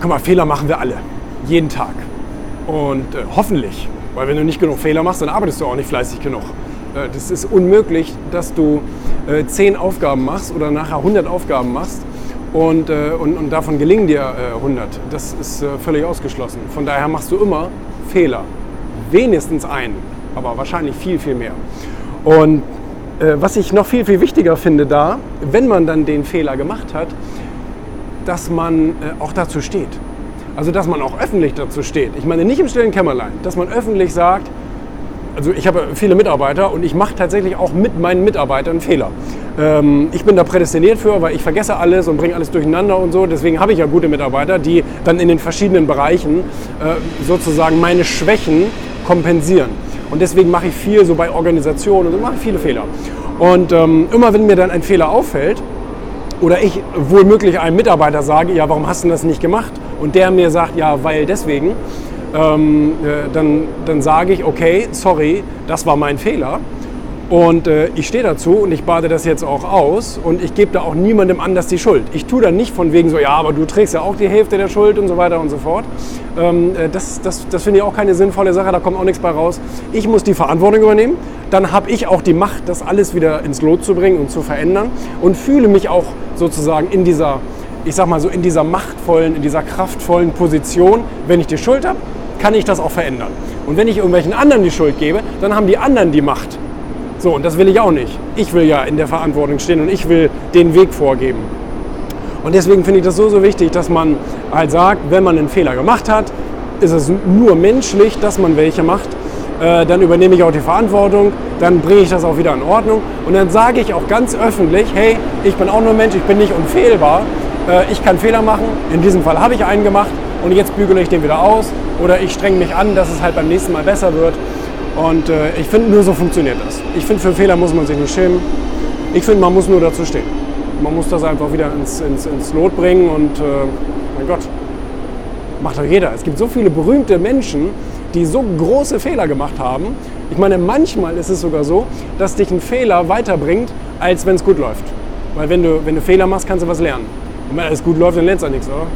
Guck mal, Fehler machen wir alle. Jeden Tag. Und äh, hoffentlich. Weil wenn du nicht genug Fehler machst, dann arbeitest du auch nicht fleißig genug. Äh, das ist unmöglich, dass du äh, 10 Aufgaben machst oder nachher 100 Aufgaben machst und, äh, und, und, davon gelingen dir 100. Äh, das ist äh, völlig ausgeschlossen. Von daher machst du immer Fehler. Wenigstens einen, aber wahrscheinlich viel, viel mehr. Und äh, was ich noch viel, viel wichtiger finde da, wenn man dann den Fehler gemacht hat, dass man auch dazu steht. Also dass man auch öffentlich dazu steht. Ich meine nicht im stillen Kämmerlein, dass man öffentlich sagt, also ich habe viele Mitarbeiter und ich mache tatsächlich auch mit meinen Mitarbeitern Fehler. Ähm, ich bin da prädestiniert für, weil ich vergesse alles und bringe alles durcheinander und so. Deswegen habe ich ja gute Mitarbeiter, die dann in den verschiedenen Bereichen äh, sozusagen meine Schwächen kompensieren. Und deswegen mache ich viel so bei Organisationen und so mache ich viele Fehler. Und ähm, immer wenn mir dann ein Fehler auffällt, oder ich wohl einem Mitarbeiter sage, ja, warum hast du das nicht gemacht? Und der mir sagt, ja, weil deswegen, ähm, äh, dann, dann sage ich, okay, sorry, das war mein Fehler. Und äh, ich stehe dazu und ich bade das jetzt auch aus und ich gebe da auch niemandem anders die Schuld. Ich tue da nicht von wegen so, ja, aber du trägst ja auch die Hälfte der Schuld und so weiter und so fort. Ähm, äh, das das, das finde ich auch keine sinnvolle Sache, da kommt auch nichts bei raus. Ich muss die Verantwortung übernehmen, dann habe ich auch die Macht, das alles wieder ins Lot zu bringen und zu verändern und fühle mich auch sozusagen in dieser, ich sag mal so, in dieser machtvollen, in dieser kraftvollen Position, wenn ich die Schuld habe, kann ich das auch verändern. Und wenn ich irgendwelchen anderen die Schuld gebe, dann haben die anderen die Macht. So, und das will ich auch nicht. Ich will ja in der Verantwortung stehen und ich will den Weg vorgeben. Und deswegen finde ich das so, so wichtig, dass man halt sagt, wenn man einen Fehler gemacht hat, ist es nur menschlich, dass man welche macht. Äh, dann übernehme ich auch die Verantwortung, dann bringe ich das auch wieder in Ordnung und dann sage ich auch ganz öffentlich, hey, ich bin auch nur Mensch, ich bin nicht unfehlbar, äh, ich kann Fehler machen, in diesem Fall habe ich einen gemacht und jetzt bügele ich den wieder aus oder ich strenge mich an, dass es halt beim nächsten Mal besser wird. Und äh, ich finde, nur so funktioniert das. Ich finde, für Fehler muss man sich nicht schämen. Ich finde, man muss nur dazu stehen. Man muss das einfach wieder ins, ins, ins Lot bringen und mein Gott, macht doch jeder. Es gibt so viele berühmte Menschen, die so große Fehler gemacht haben. Ich meine, manchmal ist es sogar so, dass dich ein Fehler weiterbringt, als wenn es gut läuft. Weil wenn du, wenn du Fehler machst, kannst du was lernen. Und wenn alles gut läuft, dann lernst du auch nichts, oder?